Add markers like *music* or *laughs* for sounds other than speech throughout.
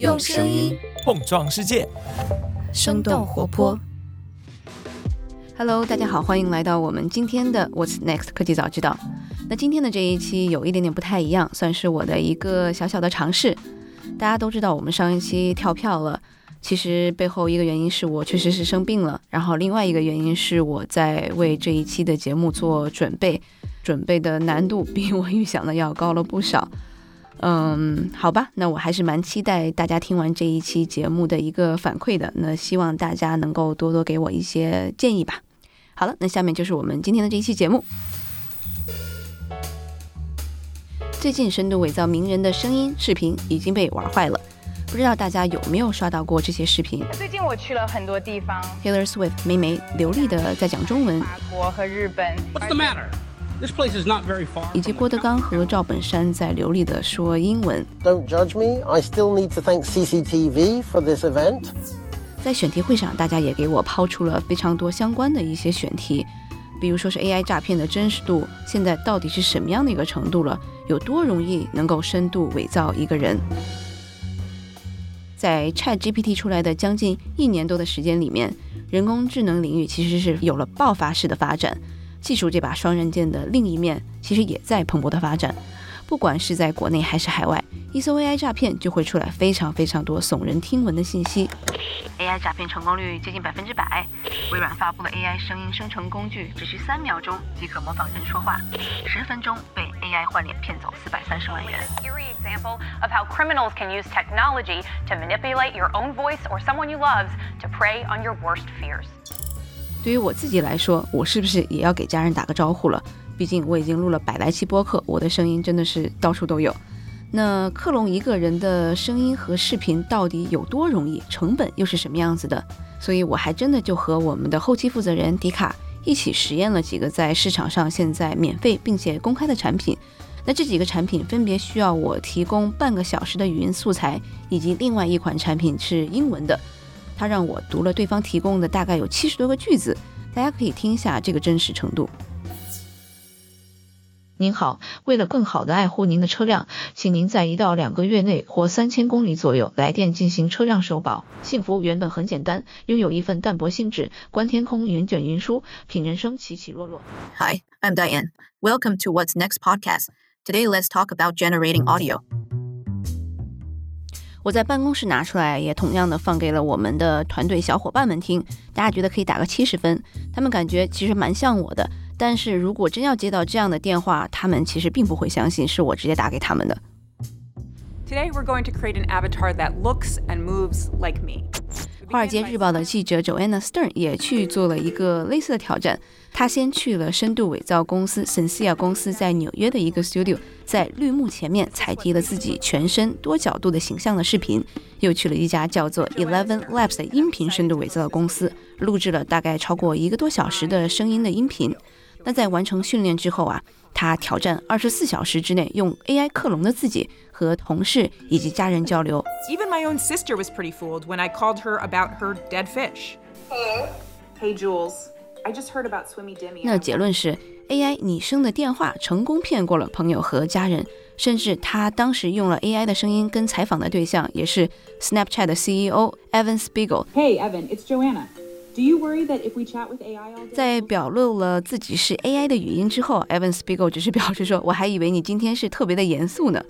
用声音碰撞世界，生动活泼。Hello，大家好，欢迎来到我们今天的 What's Next 科技早知道。那今天的这一期有一点点不太一样，算是我的一个小小的尝试。大家都知道我们上一期跳票了，其实背后一个原因是我确实是生病了，然后另外一个原因是我在为这一期的节目做准备，准备的难度比我预想的要高了不少。嗯，好吧，那我还是蛮期待大家听完这一期节目的一个反馈的。那希望大家能够多多给我一些建议吧。好了，那下面就是我们今天的这一期节目。最近深度伪造名人的声音、视频已经被玩坏了，不知道大家有没有刷到过这些视频？最近我去了很多地方，Taylor Swift 梅梅流利的在讲中文，法国和日本。What's the matter? This place is not very far. 以及郭德纲和赵本山在流利的说英文。Don't judge me. I still need to thank CCTV for this event. 在选题会上，大家也给我抛出了非常多相关的一些选题，比如说是 AI 诈骗的真实度现在到底是什么样的一个程度了，有多容易能够深度伪造一个人。在 ChatGPT 出来的将近一年多的时间里面，人工智能领域其实是有了爆发式的发展。技术这把双刃剑的另一面，其实也在蓬勃的发展。不管是在国内还是海外，一搜 AI 诈骗就会出来非常非常多耸人听闻的信息。AI 诈骗成功率接近百分之百。微软发布了 AI 声音生成工具，只需三秒钟即可模仿人说话，十分钟被 AI 换脸骗走四百三十万元。Eerie example of how criminals can use technology to manipulate your own voice or someone you love to prey on your worst fears. 对于我自己来说，我是不是也要给家人打个招呼了？毕竟我已经录了百来期播客，我的声音真的是到处都有。那克隆一个人的声音和视频到底有多容易？成本又是什么样子的？所以我还真的就和我们的后期负责人迪卡一起实验了几个在市场上现在免费并且公开的产品。那这几个产品分别需要我提供半个小时的语音素材，以及另外一款产品是英文的。他让我读了对方提供的大概有七十多个句子，大家可以听一下这个真实程度。您好，为了更好的爱护您的车辆，请您在一到两个月内或三千公里左右来电进行车辆首保。幸福原本很简单，拥有一份淡泊心纸，观天空，云卷云舒，品人生起起落落。Hi, I'm Diane. Welcome to What's Next podcast. Today, let's talk about generating audio. 我在办公室拿出来，也同样的放给了我们的团队小伙伴们听，大家觉得可以打个七十分。他们感觉其实蛮像我的，但是如果真要接到这样的电话，他们其实并不会相信是我直接打给他们的。Today, we're going to create an avatar that looks and moves like me.《华尔街日报》的记者 Joanna Stern 也去做了一个类似的挑战。他先去了深度伪造公司 Sensia 公司在纽约的一个 studio，在绿幕前面采集了自己全身多角度的形象的视频，又去了一家叫做 Eleven Labs 的音频深度伪造的公司，录制了大概超过一个多小时的声音的音频。那在完成训练之后啊，他挑战二十四小时之内用 AI 克隆的自己和同事以及家人交流。Even my own sister was pretty fooled when I called her about her dead fish. Hello. Hey, Jules. I just heard about Swimmy Dimmy. 那结论是，AI 拟声的电话成功骗过了朋友和家人，甚至他当时用了 AI 的声音跟采访的对象也是 Snapchat 的 CEO Evan Spiegel，Hey, Evan, it's Joanna. Do you worry that if we chat with AI all day? 在表露了自己是 AI 的语音之后，Evan Spiegel 只是表示说：“我还以为你今天是特别的严肃呢。”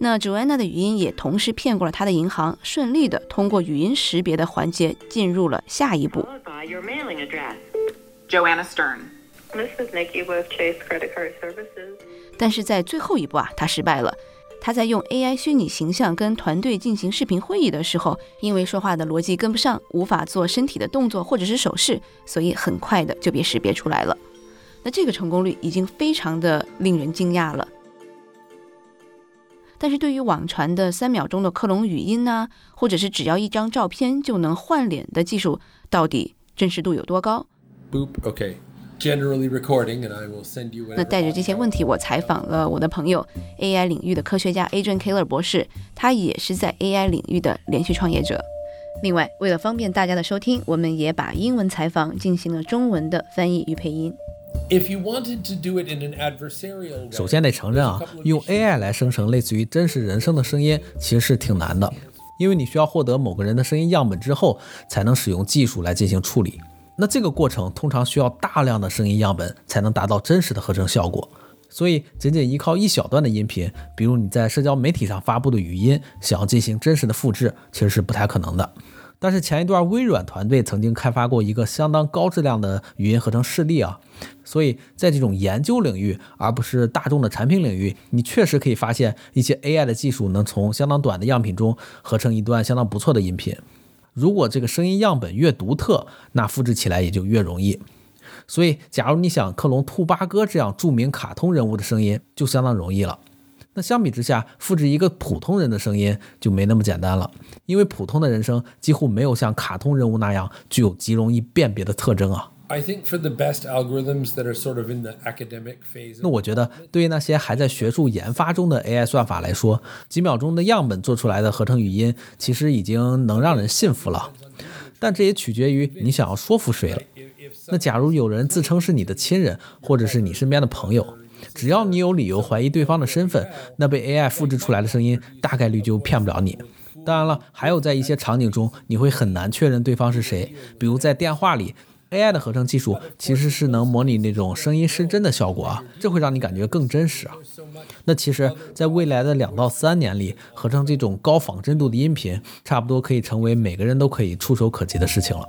那 Joanna 的语音也同时骗过了他的银行，顺利的通过语音识别的环节进入了下一步。Joanna Stern. This is Nikki with Chase Credit Card Services. 但是在最后一步啊，他失败了。他在用 AI 虚拟形象跟团队进行视频会议的时候，因为说话的逻辑跟不上，无法做身体的动作或者是手势，所以很快的就被识别出来了。那这个成功率已经非常的令人惊讶了。但是对于网传的三秒钟的克隆语音呐、或者是只要一张照片就能换脸的技术，到底真实度有多高？boop. Ok generally recording and i will send you 那带着这些问题我采访了我的朋友 ai 领域的科学家 adrian keller 博士他也是在 ai 领域的连续创业者。另外为了方便大家的收听我们也把英文采访进行了中文的翻译与配音。If you wanted to do it in an adversarial 首先得承认啊，用 AI 来生成类似于真实人声的声音，其实是挺难的，因为你需要获得某个人的声音样本之后，才能使用技术来进行处理。那这个过程通常需要大量的声音样本才能达到真实的合成效果。所以，仅仅依靠一小段的音频，比如你在社交媒体上发布的语音，想要进行真实的复制，其实是不太可能的。但是前一段微软团队曾经开发过一个相当高质量的语音合成示例啊，所以在这种研究领域，而不是大众的产品领域，你确实可以发现一些 AI 的技术能从相当短的样品中合成一段相当不错的音频。如果这个声音样本越独特，那复制起来也就越容易。所以，假如你想克隆兔八哥这样著名卡通人物的声音，就相当容易了。那相比之下，复制一个普通人的声音就没那么简单了，因为普通的人声几乎没有像卡通人物那样具有极容易辨别的特征啊。I think for the best algorithms that are sort of in the academic phase. 那我觉得，对于那些还在学术研发中的 AI 算法来说，几秒钟的样本做出来的合成语音，其实已经能让人信服了。但这也取决于你想要说服谁了。那假如有人自称是你的亲人，或者是你身边的朋友，只要你有理由怀疑对方的身份，那被 AI 复制出来的声音大概率就骗不了你。当然了，还有在一些场景中，你会很难确认对方是谁，比如在电话里。AI 的合成技术其实是能模拟那种声音失真的效果啊，这会让你感觉更真实啊。那其实，在未来的两到三年里，合成这种高仿真度的音频，差不多可以成为每个人都可以触手可及的事情了。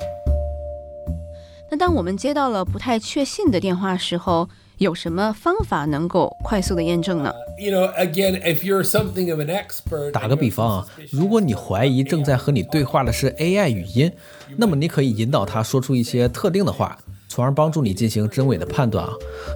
那当我们接到了不太确信的电话时候，有什么方法能够快速的验证呢？You know, again, if you're something of an expert. 打个比方啊，如果你怀疑正在和你对话的是 AI 语音，那么你可以引导它说出一些特定的话，从而帮助你进行真伪的判断啊。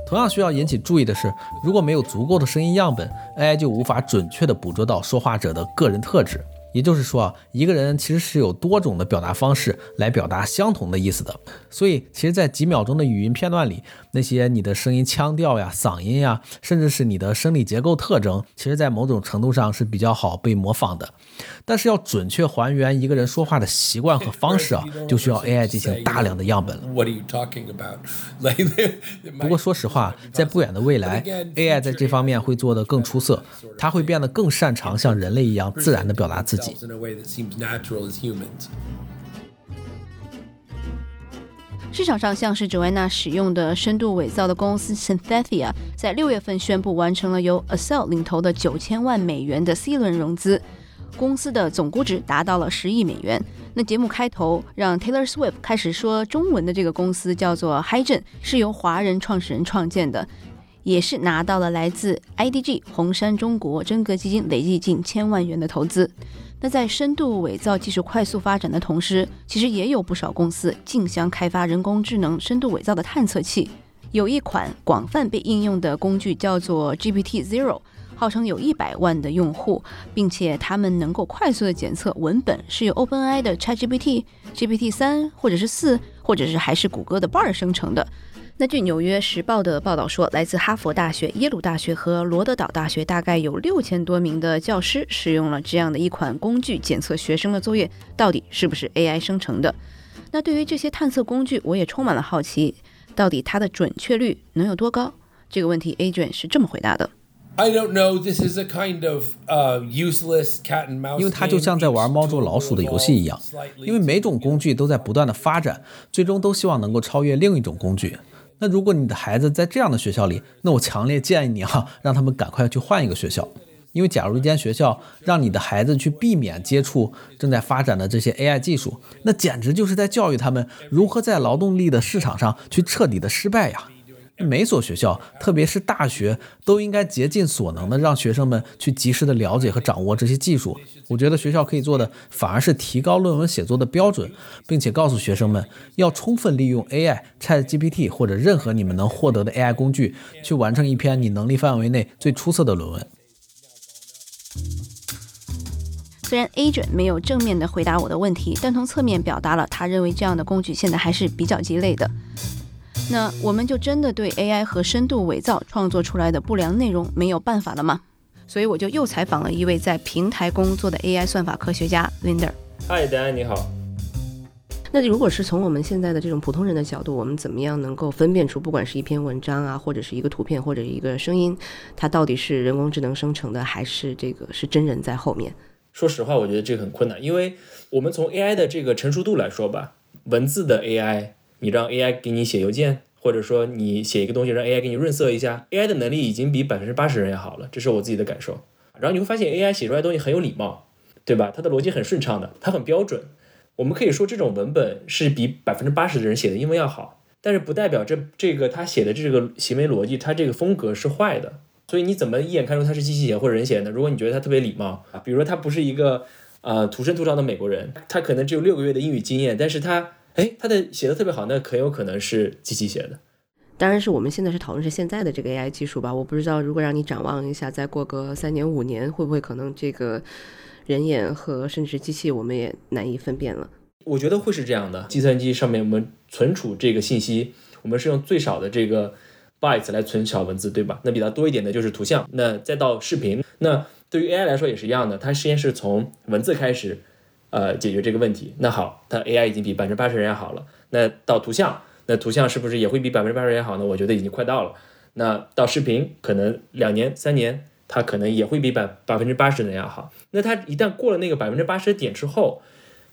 同样需要引起注意的是，如果没有足够的声音样本，AI 就无法准确的捕捉到说话者的个人特质。也就是说啊，一个人其实是有多种的表达方式来表达相同的意思的。所以，其实，在几秒钟的语音片段里，那些你的声音腔调呀、嗓音呀，甚至是你的生理结构特征，其实，在某种程度上是比较好被模仿的。但是，要准确还原一个人说话的习惯和方式啊，*laughs* 就需要 AI 进行大量的样本了。不过，说实话，在不远的未来，AI 在这方面会做得更出色，它会变得更擅长像人类一样自然地表达自己。市场上像是 Joanna 使用的深度伪造的公司 Synthesia，在六月份宣布完成了由 Accel 领投的九千万美元的 C 轮融资，公司的总估值达到了十亿美元。那节目开头让 Taylor Swift 开始说中文的这个公司叫做 HiGen，是由华人创始人创建的。也是拿到了来自 IDG 红杉中国真格基金累计近千万元的投资。那在深度伪造技术快速发展的同时，其实也有不少公司竞相开发人工智能深度伪造的探测器。有一款广泛被应用的工具叫做 GPT Zero，号称有一百万的用户，并且他们能够快速的检测文本是由 OpenAI 的 ChatGPT、GPT 三或者是四，或者是还是谷歌的 Bard 生成的。那据《纽约时报》的报道说，来自哈佛大学、耶鲁大学和罗德岛大学大概有六千多名的教师使用了这样的一款工具检测学生的作业到底是不是 AI 生成的。那对于这些探测工具，我也充满了好奇，到底它的准确率能有多高？这个问题，Adrian 是这么回答的：“I don't know. This is a kind of uh useless cat and mouse. 因为它就像在玩猫捉老鼠的游戏一样，因为每种工具都在不断的发展，最终都希望能够超越另一种工具。”那如果你的孩子在这样的学校里，那我强烈建议你哈，让他们赶快去换一个学校，因为假如一间学校让你的孩子去避免接触正在发展的这些 AI 技术，那简直就是在教育他们如何在劳动力的市场上去彻底的失败呀。每所学校，特别是大学，都应该竭尽所能的让学生们去及时的了解和掌握这些技术。我觉得学校可以做的，反而是提高论文写作的标准，并且告诉学生们要充分利用 AI、ChatGPT 或者任何你们能获得的 AI 工具，去完成一篇你能力范围内最出色的论文。虽然 Agent 没有正面的回答我的问题，但从侧面表达了他认为这样的工具现在还是比较鸡肋的。那我们就真的对 AI 和深度伪造创作出来的不良内容没有办法了吗？所以我就又采访了一位在平台工作的 AI 算法科学家 Linder。嗨，大家你好。那如果是从我们现在的这种普通人的角度，我们怎么样能够分辨出，不管是一篇文章啊，或者是一个图片，或者一个声音，它到底是人工智能生成的，还是这个是真人在后面？说实话，我觉得这个很困难，因为我们从 AI 的这个成熟度来说吧，文字的 AI，你让 AI 给你写邮件，或者说你写一个东西让 AI 给你润色一下，AI 的能力已经比百分之八十人要好了，这是我自己的感受。然后你会发现 AI 写出来的东西很有礼貌，对吧？它的逻辑很顺畅的，它很标准。我们可以说这种文本是比百分之八十的人写的英文要好，但是不代表这这个他写的这个行为逻辑，他这个风格是坏的。所以你怎么一眼看出他是机器写或者人写的？如果你觉得他特别礼貌啊，比如说他不是一个呃土生土长的美国人，他可能只有六个月的英语经验，但是他哎他的写的特别好，那很有可能是机器写的。当然是我们现在是讨论是现在的这个 AI 技术吧，我不知道如果让你展望一下，再过个三年五年，会不会可能这个人眼和甚至机器我们也难以分辨了。我觉得会是这样的，计算机上面我们存储这个信息，我们是用最少的这个 bytes 来存小文字，对吧？那比它多一点的就是图像，那再到视频。那对于 AI 来说也是一样的，它实验是从文字开始，呃，解决这个问题。那好，它 AI 已经比百分之八十人要好了。那到图像，那图像是不是也会比百分之八十人好呢？我觉得已经快到了。那到视频，可能两年、三年，它可能也会比百百分之八十的人要好。那它一旦过了那个百分之八十的点之后，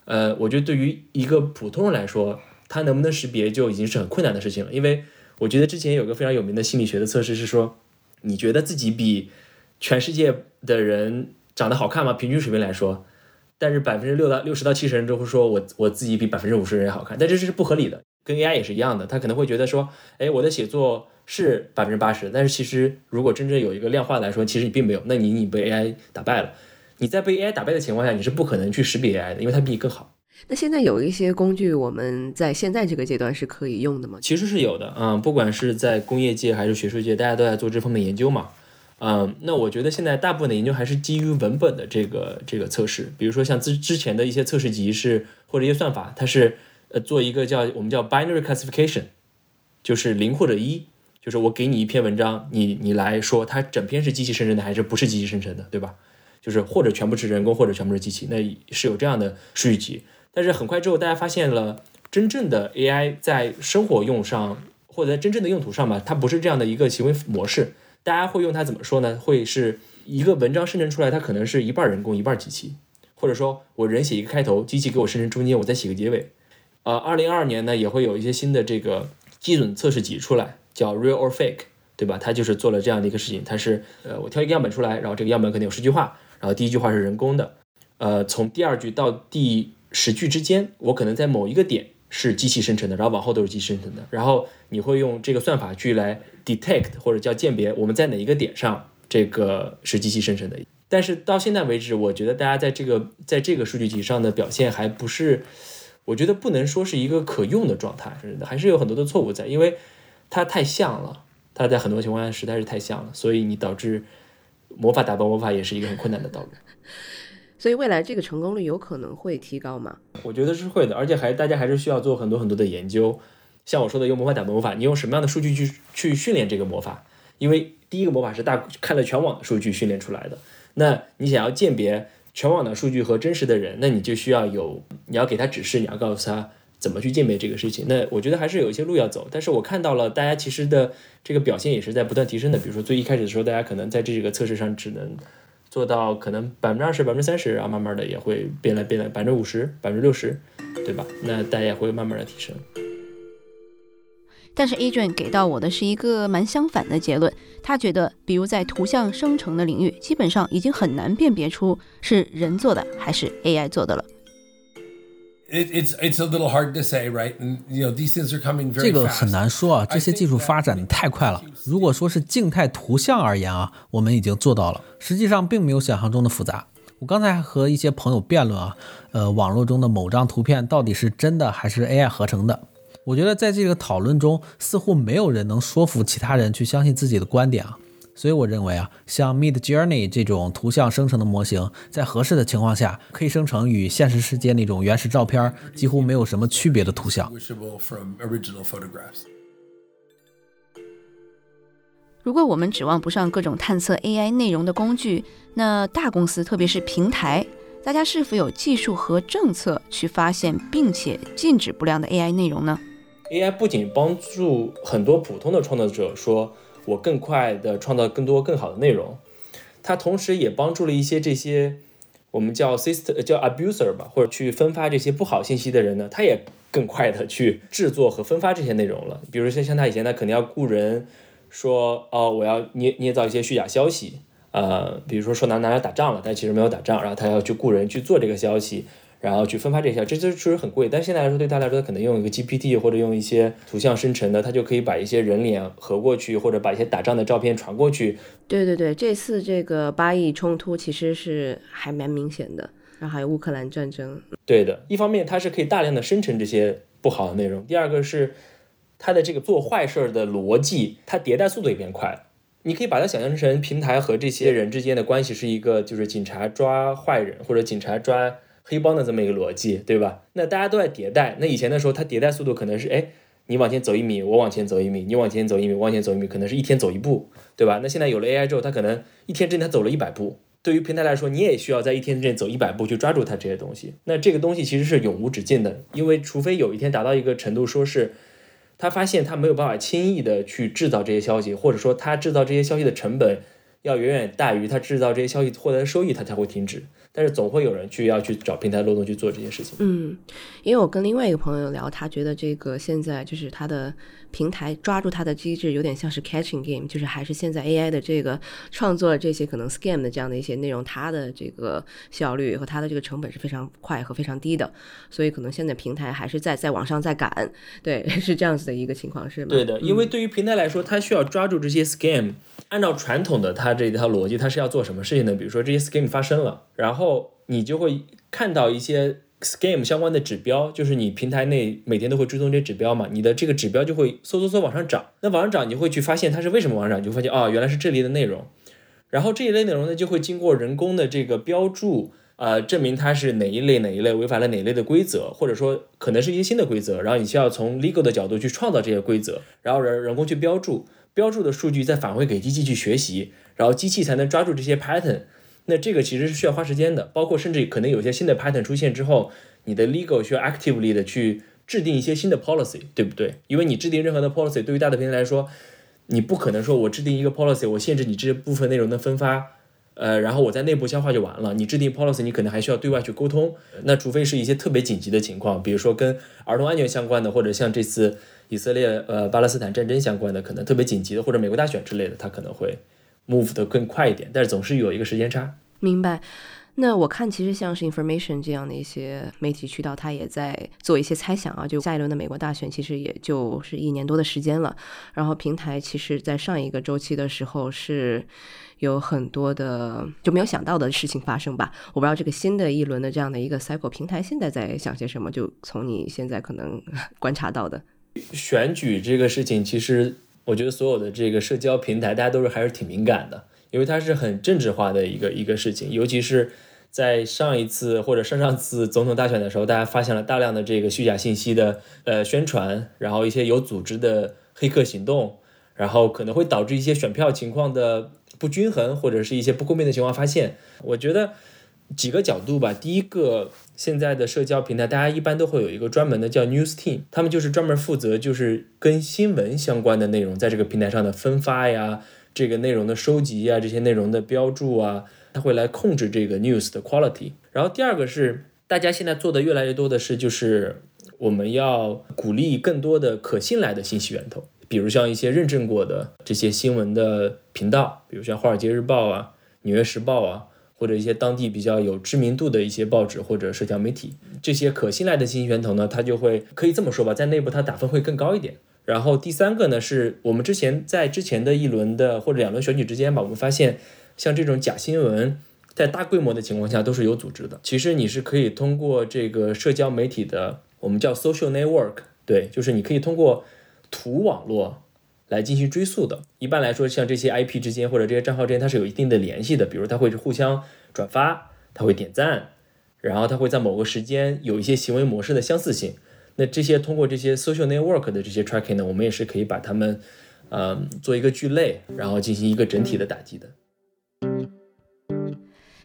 呃，我觉得对于一个普通人来说，他能不能识别就已经是很困难的事情了。因为我觉得之前有个非常有名的心理学的测试是说，你觉得自己比全世界的人长得好看吗？平均水平来说，但是百分之六到六十到七十人都会说我我自己比百分之五十人好看，但这是不合理的。跟 AI 也是一样的，他可能会觉得说，哎，我的写作是百分之八十，但是其实如果真正有一个量化来说，其实你并没有，那你你被 AI 打败了。你在被 AI 打败的情况下，你是不可能去识别 AI 的，因为它比你更好。那现在有一些工具，我们在现在这个阶段是可以用的吗？其实是有的，嗯，不管是在工业界还是学术界，大家都在做这方面研究嘛，嗯，那我觉得现在大部分的研究还是基于文本的这个这个测试，比如说像之之前的一些测试集是或者一些算法，它是呃做一个叫我们叫 binary classification，就是零或者一，就是我给你一篇文章，你你来说它整篇是机器生成的还是不是机器生成的，对吧？就是或者全部是人工，或者全部是机器，那是有这样的数据集。但是很快之后，大家发现了真正的 AI 在生活用上，或者在真正的用途上吧，它不是这样的一个行为模式。大家会用它怎么说呢？会是一个文章生成出来，它可能是一半人工，一半机器，或者说我人写一个开头，机器给我生成中间，我再写个结尾。呃，二零二二年呢，也会有一些新的这个基准测试集出来，叫 Real or Fake，对吧？它就是做了这样的一个事情，它是呃，我挑一个样本出来，然后这个样本肯定有十句话，然后第一句话是人工的，呃，从第二句到第十句之间，我可能在某一个点是机器生成的，然后往后都是机器生成的。然后你会用这个算法去来 detect 或者叫鉴别我们在哪一个点上这个是机器生成的。但是到现在为止，我觉得大家在这个在这个数据集上的表现还不是，我觉得不能说是一个可用的状态，还是有很多的错误在，因为它太像了，它在很多情况下实在是太像了，所以你导致魔法打败魔法也是一个很困难的道路。所以未来这个成功率有可能会提高吗？我觉得是会的，而且还大家还是需要做很多很多的研究。像我说的，用魔法打魔法，你用什么样的数据去去训练这个魔法？因为第一个魔法是大看了全网的数据训练出来的，那你想要鉴别全网的数据和真实的人，那你就需要有你要给他指示，你要告诉他怎么去鉴别这个事情。那我觉得还是有一些路要走，但是我看到了大家其实的这个表现也是在不断提升的。比如说最一开始的时候，大家可能在这个测试上只能。做到可能百分之二十、百分之三十，然后慢慢的也会变来变来，百分之五十、百分之六十，对吧？那大家也会慢慢的提升。但是 Adrian 给到我的是一个蛮相反的结论，他觉得，比如在图像生成的领域，基本上已经很难辨别出是人做的还是 AI 做的了。It, it's it's a little hard to say, right? And you know these things are coming very 这个很难说啊，这些技术发展的太快了。如果说是静态图像而言啊，我们已经做到了，实际上并没有想象中的复杂。我刚才还和一些朋友辩论啊，呃，网络中的某张图片到底是真的还是 AI 合成的？我觉得在这个讨论中，似乎没有人能说服其他人去相信自己的观点啊。所以我认为啊，像 Mid Journey 这种图像生成的模型，在合适的情况下，可以生成与现实世界那种原始照片几乎没有什么区别的图像。如果我们指望不上各种探测 AI 内容的工具，那大公司，特别是平台，大家是否有技术和政策去发现并且禁止不良的 AI 内容呢？AI 不仅帮助很多普通的创作者说。我更快的创造更多更好的内容，它同时也帮助了一些这些我们叫 system 叫 abuser 吧，或者去分发这些不好信息的人呢，他也更快的去制作和分发这些内容了。比如说像他以前，他肯定要雇人说，哦，我要捏捏造一些虚假消息，呃，比如说说哪哪哪打仗了，但其实没有打仗，然后他要去雇人去做这个消息。然后去分发这些，这这确实很贵。但现在来说，对他来说，他可能用一个 GPT 或者用一些图像生成的，他就可以把一些人脸合过去，或者把一些打仗的照片传过去。对对对，这次这个巴以冲突其实是还蛮明显的，然后还有乌克兰战争。对的，一方面它是可以大量的生成这些不好的内容，第二个是它的这个做坏事儿的逻辑，它迭代速度也变快了。你可以把它想象成平台和这些人之间的关系是一个，就是警察抓坏人或者警察抓。黑帮的这么一个逻辑，对吧？那大家都在迭代。那以前的时候，它迭代速度可能是，哎，你往前走一米，我往前走一米，你往前走一米，往前走一米，可能是一天走一步，对吧？那现在有了 AI 之后，它可能一天之内它走了一百步。对于平台来说，你也需要在一天之内走一百步去抓住它这些东西。那这个东西其实是永无止境的，因为除非有一天达到一个程度，说是他发现他没有办法轻易的去制造这些消息，或者说他制造这些消息的成本要远远大于他制造这些消息获得的收益，他才会停止。但是总会有人去要去找平台漏洞去做这件事情。嗯，因为我跟另外一个朋友聊，他觉得这个现在就是他的平台抓住他的机制有点像是 catching game，就是还是现在 AI 的这个创作这些可能 scam 的这样的一些内容，它的这个效率和它的这个成本是非常快和非常低的，所以可能现在平台还是在在往上在赶，对，是这样子的一个情况，是吗？对的，因为对于平台来说，它需要抓住这些 scam，按照传统的它这一套逻辑，它是要做什么事情呢？比如说这些 scam 发生了，然后后你就会看到一些 scam 相关的指标，就是你平台内每天都会追踪这些指标嘛，你的这个指标就会嗖嗖嗖往上涨。那往上涨，你会去发现它是为什么往上涨，你就发现啊，原来是这里的内容。然后这一类内容呢，就会经过人工的这个标注，呃，证明它是哪一类哪一类违反了哪一类的规则，或者说可能是一些新的规则。然后你需要从 legal 的角度去创造这些规则，然后人人工去标注，标注的数据再返回给机器去学习，然后机器才能抓住这些 pattern。那这个其实是需要花时间的，包括甚至可能有些新的 pattern 出现之后，你的 legal 需要 actively 的去制定一些新的 policy，对不对？因为你制定任何的 policy，对于大的平台来说，你不可能说我制定一个 policy，我限制你这部分内容的分发，呃，然后我在内部消化就完了。你制定 policy，你可能还需要对外去沟通。那除非是一些特别紧急的情况，比如说跟儿童安全相关的，或者像这次以色列呃巴勒斯坦战争相关的，可能特别紧急的，或者美国大选之类的，它可能会 move 的更快一点，但是总是有一个时间差。明白，那我看其实像是 Information 这样的一些媒体渠道，它也在做一些猜想啊。就下一轮的美国大选，其实也就是一年多的时间了。然后平台其实在上一个周期的时候是有很多的就没有想到的事情发生吧。我不知道这个新的一轮的这样的一个 cycle，平台现在在想些什么？就从你现在可能 *laughs* 观察到的选举这个事情，其实我觉得所有的这个社交平台，大家都是还是挺敏感的。因为它是很政治化的一个一个事情，尤其是在上一次或者上上次总统大选的时候，大家发现了大量的这个虚假信息的呃宣传，然后一些有组织的黑客行动，然后可能会导致一些选票情况的不均衡，或者是一些不公平的情况发现。我觉得几个角度吧，第一个，现在的社交平台大家一般都会有一个专门的叫 news team，他们就是专门负责就是跟新闻相关的内容在这个平台上的分发呀。这个内容的收集啊，这些内容的标注啊，它会来控制这个 news 的 quality。然后第二个是，大家现在做的越来越多的是，就是我们要鼓励更多的可信赖的信息源头，比如像一些认证过的这些新闻的频道，比如像《华尔街日报》啊、《纽约时报》啊，或者一些当地比较有知名度的一些报纸或者社交媒体，这些可信赖的信息源头呢，它就会可以这么说吧，在内部它打分会更高一点。然后第三个呢，是我们之前在之前的一轮的或者两轮选举之间吧，我们发现像这种假新闻在大规模的情况下都是有组织的。其实你是可以通过这个社交媒体的，我们叫 social network，对，就是你可以通过图网络来进行追溯的。一般来说，像这些 IP 之间或者这些账号之间，它是有一定的联系的，比如它会互相转发，它会点赞，然后它会在某个时间有一些行为模式的相似性。那这些通过这些 social network 的这些 tracking 呢，我们也是可以把它们，呃，做一个聚类，然后进行一个整体的打击的。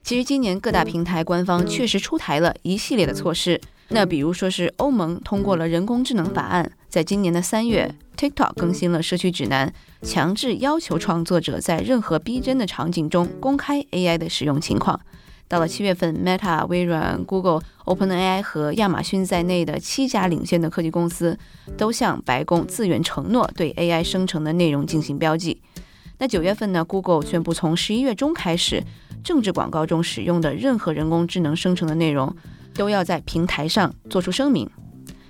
其实今年各大平台官方确实出台了一系列的措施。那比如说是欧盟通过了人工智能法案，在今年的三月，TikTok 更新了社区指南，强制要求创作者在任何逼真的场景中公开 AI 的使用情况。到了七月份，Meta、微软、Google、OpenAI 和亚马逊在内的七家领先的科技公司都向白宫自愿承诺对 AI 生成的内容进行标记。那九月份呢，Google 宣布从十一月中开始，政治广告中使用的任何人工智能生成的内容都要在平台上做出声明。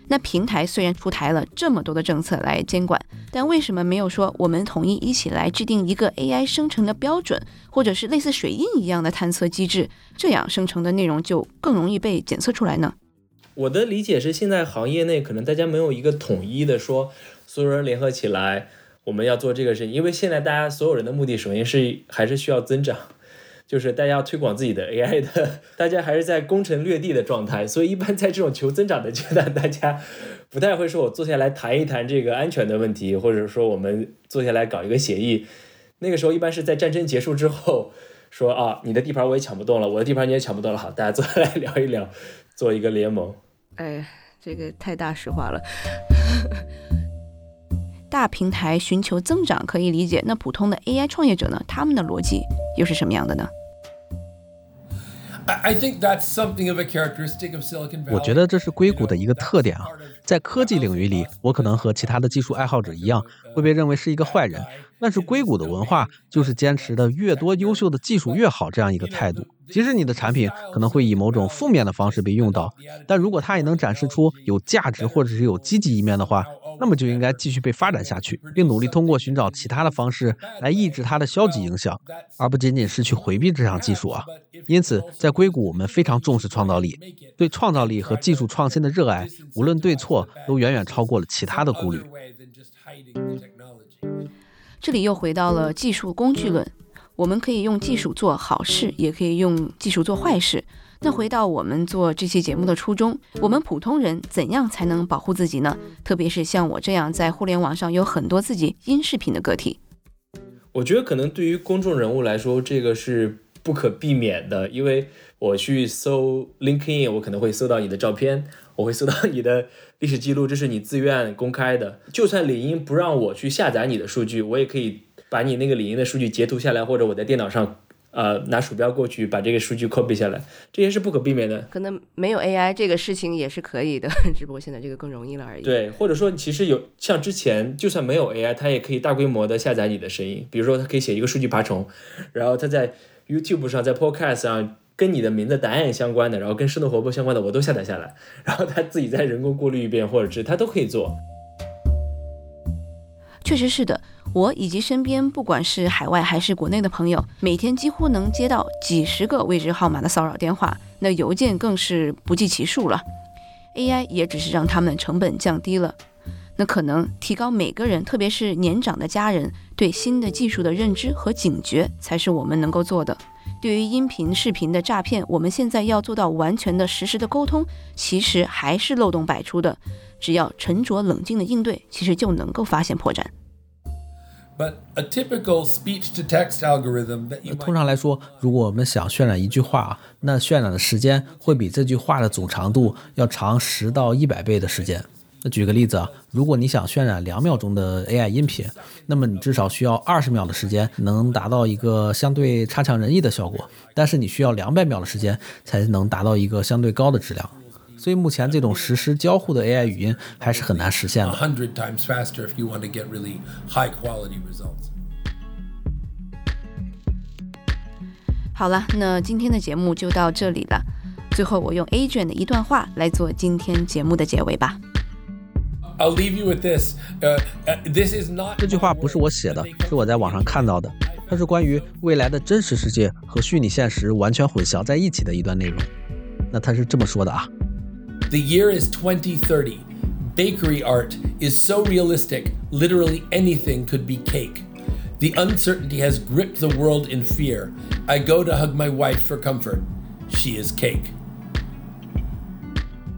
那平台虽然出台了这么多的政策来监管，但为什么没有说我们统一一起来制定一个 AI 生成的标准，或者是类似水印一样的探测机制，这样生成的内容就更容易被检测出来呢？我的理解是，现在行业内可能大家没有一个统一的说，所有人联合起来，我们要做这个事情，因为现在大家所有人的目的，首先是还是需要增长。就是大家要推广自己的 AI 的，大家还是在攻城略地的状态，所以一般在这种求增长的阶段，大家不太会说我坐下来谈一谈这个安全的问题，或者说我们坐下来搞一个协议。那个时候一般是在战争结束之后，说啊，你的地盘我也抢不动了，我的地盘你也抢不动了，好，大家坐下来 *laughs* 聊一聊，做一个联盟。哎，这个太大实话了。大平台寻求增长可以理解，那普通的 AI 创业者呢？他们的逻辑又是什么样的呢？我觉得这是硅谷的一个特点啊，在科技领域里，我可能和其他的技术爱好者一样，会被认为是一个坏人。但是硅谷的文化就是坚持的越多优秀的技术越好这样一个态度。即使你的产品可能会以某种负面的方式被用到，但如果它也能展示出有价值或者是有积极一面的话，那么就应该继续被发展下去，并努力通过寻找其他的方式来抑制它的消极影响，而不仅仅是去回避这项技术啊。因此，在硅谷我们非常重视创造力，对创造力和技术创新的热爱，无论对错都远远超过了其他的顾虑。这里又回到了技术工具论。我们可以用技术做好事，也可以用技术做坏事。那回到我们做这期节目的初衷，我们普通人怎样才能保护自己呢？特别是像我这样在互联网上有很多自己音视频的个体。我觉得可能对于公众人物来说，这个是不可避免的，因为我去搜 LinkedIn，我可能会搜到你的照片，我会搜到你的历史记录，这是你自愿公开的。就算领英不让我去下载你的数据，我也可以。把你那个领英的数据截图下来，或者我在电脑上，呃，拿鼠标过去把这个数据 copy 下来，这些是不可避免的。可能没有 AI 这个事情也是可以的，*laughs* 只不过现在这个更容易了而已。对，或者说其实有像之前，就算没有 AI，它也可以大规模的下载你的声音。比如说，它可以写一个数据爬虫，然后它在 YouTube 上，在 Podcast 上跟你的名字答案相关的，然后跟生动活泼相关的，我都下载下来，然后它自己再人工过滤一遍，或者是它都可以做。确实是的，我以及身边不管是海外还是国内的朋友，每天几乎能接到几十个未知号码的骚扰电话，那邮件更是不计其数了。AI 也只是让他们成本降低了，那可能提高每个人，特别是年长的家人对新的技术的认知和警觉，才是我们能够做的。对于音频、视频的诈骗，我们现在要做到完全的实时的沟通，其实还是漏洞百出的。只要沉着冷静的应对，其实就能够发现破绽。but a typical speech to text algorithm 通常来说，如果我们想渲染一句话，那渲染的时间会比这句话的总长度要长十到一百倍的时间。那举个例子啊，如果你想渲染两秒钟的 AI 音频，那么你至少需要二十秒的时间，能达到一个相对差强人意的效果。但是你需要两百秒的时间，才能达到一个相对高的质量。所以目前这种实时交互的 AI 语音还是很难实现的。好了，那今天的节目就到这里了。最后，我用 Adrian 的一段话来做今天节目的结尾吧。I'll leave you with this. This is not 这句话不是我写的，是我在网上看到的。它是关于未来的真实世界和虚拟现实完全混淆在一起的一段内容。那他是这么说的啊。The year is 2030. Bakery art is so realistic, literally anything could be cake. The uncertainty has gripped the world in fear. I go to hug my wife for comfort. She is cake.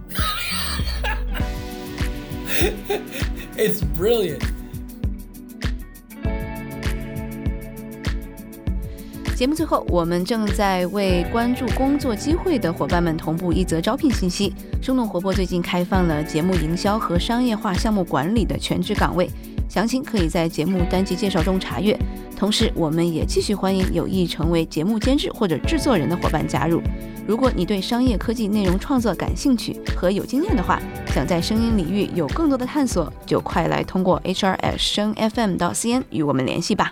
*laughs* it's brilliant. 节目最后，我们正在为关注工作机会的伙伴们同步一则招聘信息。生动活泼最近开放了节目营销和商业化项目管理的全职岗位，详情可以在节目单集介绍中查阅。同时，我们也继续欢迎有意成为节目监制或者制作人的伙伴加入。如果你对商业科技内容创作感兴趣和有经验的话，想在声音领域有更多的探索，就快来通过 H R S 声 FM 到 CN 与我们联系吧。